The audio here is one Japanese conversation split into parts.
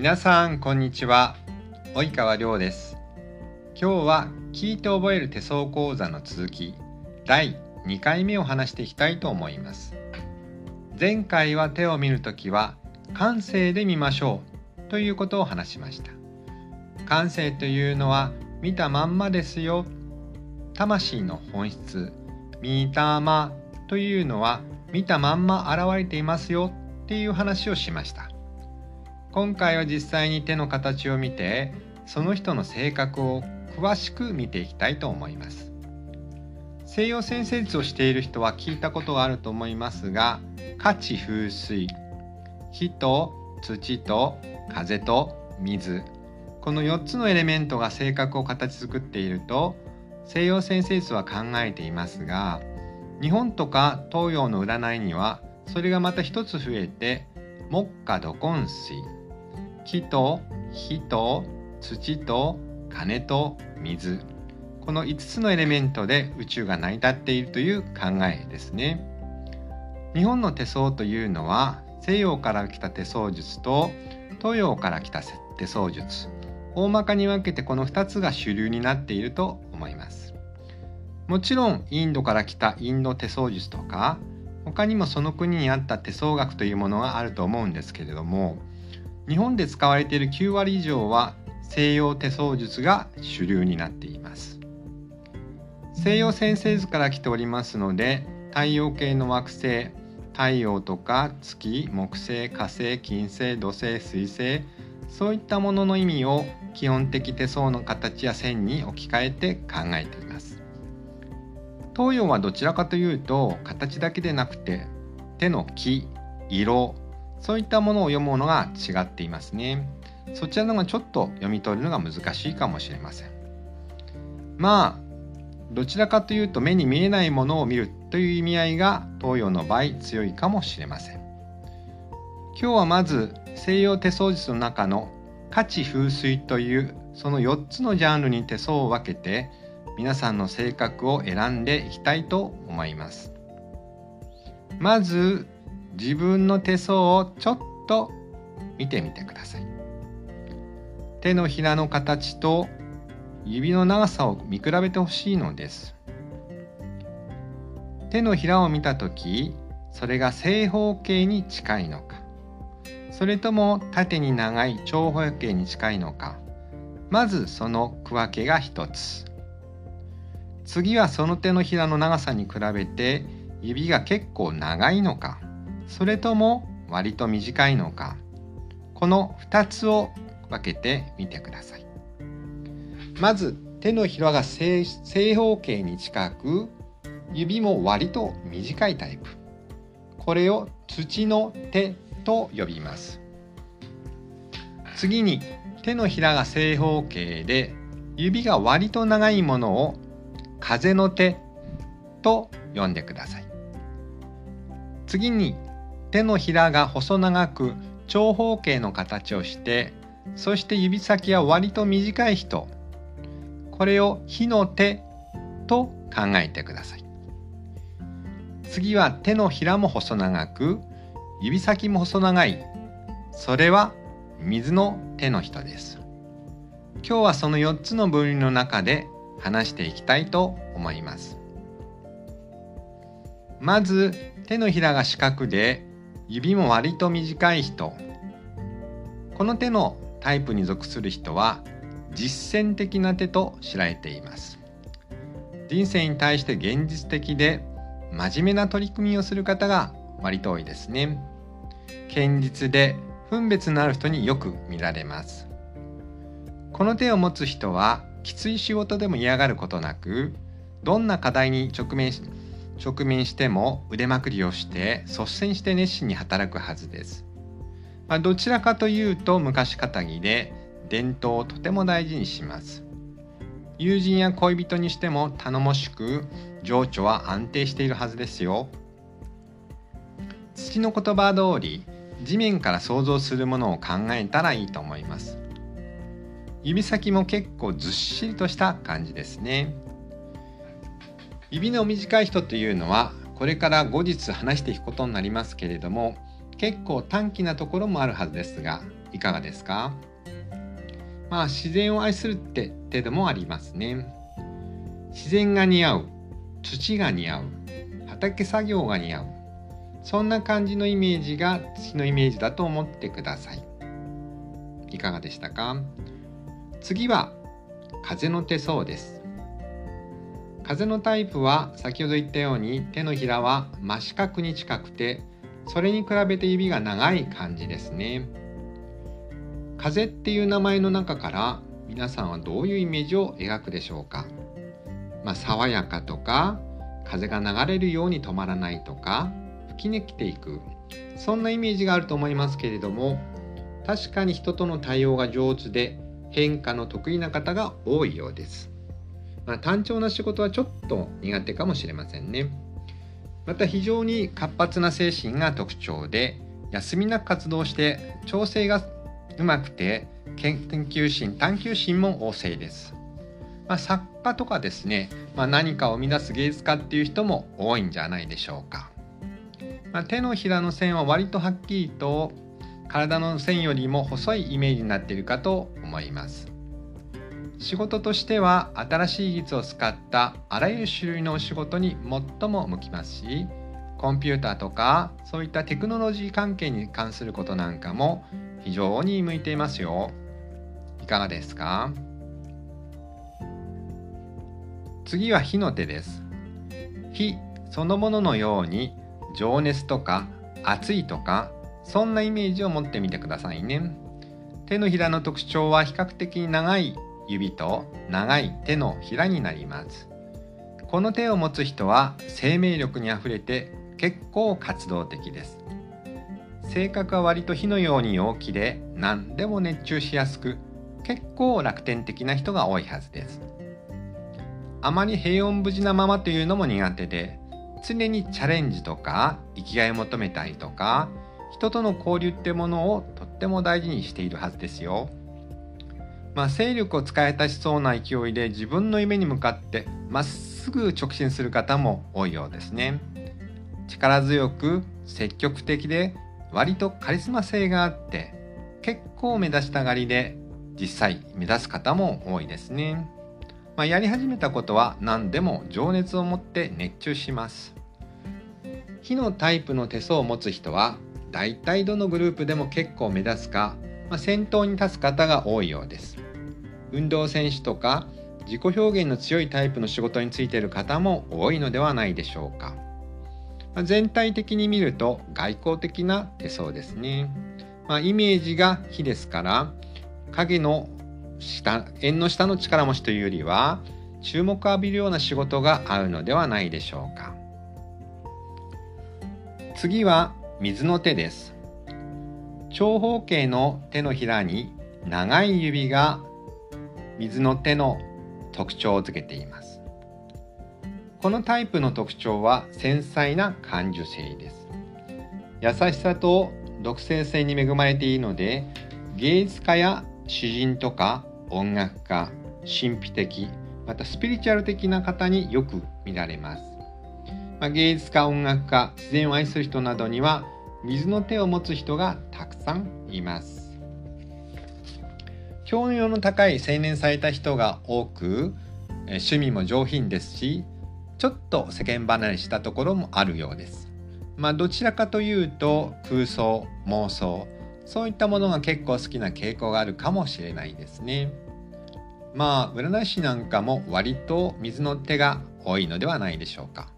皆さんこんにちは。及川亮です。今日は聞いて覚える手相講座の続き第2回目を話していきたいと思います。前回は手を見るときは感性で見ましょうということを話しました。感性というのは見たまんまですよ。魂の本質見たまというのは見たまんま現れていますよ。っていう話をしました。今回は実際に手の形を見てその人の性格を詳しく見ていきたいと思います。西洋先生術をしている人は聞いたことがあると思いますが価値風水火と土と風と水この4つのエレメントが性格を形作っていると西洋先生術は考えていますが日本とか東洋の占いにはそれがまた一つ増えて木下土根水。木と火と土と金と水。この5つのエレメントで宇宙が成り立っているという考えですね。日本の手相というのは西洋から来た手相術と東洋から来た手相術。大まかに分けてこの2つが主流になっていると思います。もちろんインドから来たインド手相術とか他にもその国にあった手相学というものがあると思うんですけれども日本で使われている9割以上は西洋手相術が主流になっています。西洋先生図から来ておりますので太陽系の惑星太陽とか月木星火星金星土星水星そういったものの意味を基本的手相の形や線に置き換えて考えています。東洋はどちらかというと形だけでなくて手の木色そういったものを読むのが違っていますね。そちらの方がちょっと読み取るのが難しいかもしれません。まあどちらかというと目に見えないものを見るという意味合いが東洋の場合強いかもしれません。今日はまず西洋手相術の中の価値風水というその4つのジャンルに手相を分けて皆さんの性格を選んでいきたいと思います。まず自分の手相をちょっと見てみてください。手のひらの形と指の長さを見比べてほしいのです。手のひらを見た時それが正方形に近いのかそれとも縦に長い長方形に近いのかまずその区分けが一つ。次はその手のひらの長さに比べて指が結構長いのかそれとも割と短いのか。この2つを分けてみてください。まず手のひらが正方形に近く指も割と短いタイプ。これを土の手と呼びます。次に手のひらが正方形で指が割と長いものを風の手と呼んでください。次に手のひらが細長く長方形の形をしてそして指先は割と短い人。これを火の手と考えてください。次は手のひらも細長く指先も細長い。それは水の手の人です。今日はその4つの分類の中で話していきたいと思います。まず手のひらが四角で指も割と短い人。この手のタイプに属する人は実践的な手と知られています。人生に対して現実的で真面目な取り組みをする方が割と多いですね。堅実で分別のある人によく見られます。この手を持つ人はきつい仕事でも嫌がることなくどんな課題に直面し直面しても腕まくりをして率先して熱心に働くはずです。まあ、どちらかというと昔かたぎで伝統をとても大事にします。友人や恋人にしても頼もしく情緒は安定しているはずですよ。土の言葉通り地面から想像するものを考えたらいいと思います。指先も結構ずっしりとした感じですね。指の短い人というのはこれから後日話していくことになりますけれども結構短気なところもあるはずですがいかがですか？まあ自然を愛するって手でもありますね。自然が似合う土が似合う畑作業が似合うそんな感じのイメージが土のイメージだと思ってください。いかがでしたか？次は風の手相です。風のタイプは先ほど言ったように手のひらは真四角に近くてそれに比べて指が長い感じですね。風っていう名前の中から皆さんはどういうイメージを描くでしょうか、まあ、爽やかとか風が流れるように止まらないとか吹き抜けていく。そんなイメージがあると思いますけれども確かに人との対応が上手で変化の得意な方が多いようです。まあ、単調な仕事はちょっと苦手かもしれませんね。また非常に活発な精神が特徴で休みなく活動して調整がうまくて研究心探求心も旺盛です。まあ、作家とかですね、まあ、何かを生み出す芸術家っていう人も多いんじゃないでしょうか。まあ、手のひらの線は割とはっきりと体の線よりも細いイメージになっているかと思います仕事としては新しい技術を使ったあらゆる種類のお仕事に最も向きますしコンピューターとかそういったテクノロジー関係に関することなんかも非常に向いていますよ。いかがですか？次は火の手です。火そのもののように情熱とか熱いとかそんなイメージを持ってみてくださいね。手のひらの特徴は比較的に長い指と長い手のひらになります。この手を持つ人は生命力にあふれて結構活動的です。性格は割と火のように陽気で何でも熱中しやすく結構楽天的な人が多いはずです。あまり平穏無事なままというのも苦手で常にチャレンジとか生きがいを求めたりとか人との交流ってものをとっても大事にしているはずですよ。まあ、勢力を使い出しそうな勢いで自分の夢に向かってまっすぐ直進する方も多いようですね。力強く積極的で割とカリスマ性があって結構目指したがりで実際目指す方も多いですね。まあ、やり始めたことは何でも情熱を持って熱中します。火のタイプの手相を持つ人は大体どのグループでも結構目立つか、まあ、先頭に立つ方が多いようです。運動選手とか自己表現の強いタイプの仕事についている方も多いのではないでしょうか。まあ、全体的に見ると外交的な手相ですね。まあ、イメージが火ですから影の下縁の下の力持ちというよりは注目を浴びるような仕事が合うのではないでしょうか。次は水の手です長方形の手のひらに長い指が水の手の特徴をづけています。このタイプの特徴は繊細な感受性です。優しさと独創性に恵まれているので芸術家や詩人とか音楽家神秘的またスピリチュアル的な方によく見られます。まあ、芸術家音楽家自然を愛する人などには水の手を持つ人がたくさんいます。教養の高い青年された人が多く趣味も上品ですしちょっと世間離れしたところもあるようです。まあどちらかというと空想妄想そういったものが結構好きな傾向があるかもしれないですね。まあ占い師なんかも割と水の手が多いのではないでしょうか。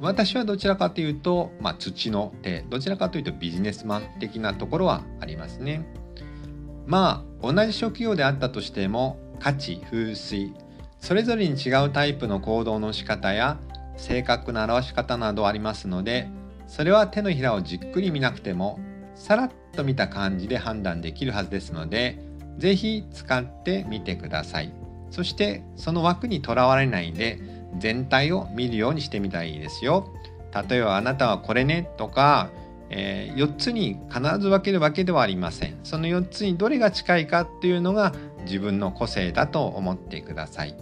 私はどちらかというと、まあ、土の手どちらかというとビジネスマン的なところはありますね。まあ同じ職業であったとしても価値風水それぞれに違うタイプの行動の仕方や正確な表し方などありますのでそれは手のひらをじっくり見なくてもさらっと見た感じで判断できるはずですので是非使ってみてください。そしてその枠にとらわれないで全体を見るようにしてみたいですよ。例えばあなたはこれねとか、えー、4つに必ず分けるわけではありません。その4つにどれが近いかっていうのが自分の個性だと思ってください。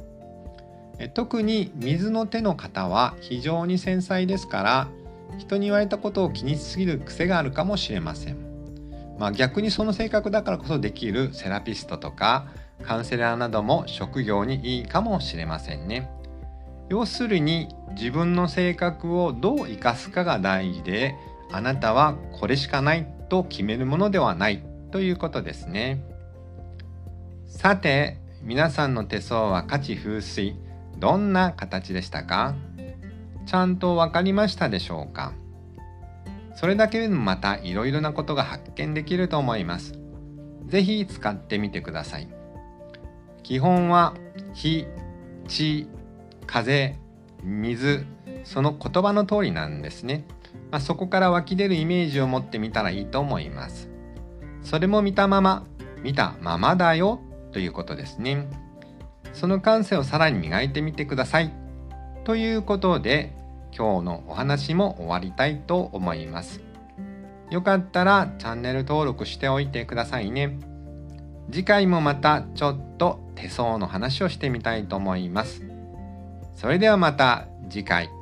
特に水の手の方は非常に繊細ですから人に言われたことを気にしすぎる癖があるかもしれません。まあ、逆にその性格だからこそできるセラピストとかカウンセラーなども職業にいいかもしれませんね。要するに自分の性格をどう生かすかが大事であなたはこれしかないと決めるものではないということですね。さて皆さんの手相は価値風水どんな形でしたか？ちゃんと分かりましたでしょうか？それだけでもまたいろいろなことが発見できると思います。是非使ってみてください。基本は火、地、風、水、その言葉の通りなんですね。まあ、そこから湧き出るイメージを持ってみたらいいと思います。それも見たまま、見たままだよということですね。その感性をさらに磨いてみてください。ということで、今日のお話も終わりたいと思います。よかったらチャンネル登録しておいてくださいね。次回もまたちょっと手相の話をしてみたいと思います。それではまた次回。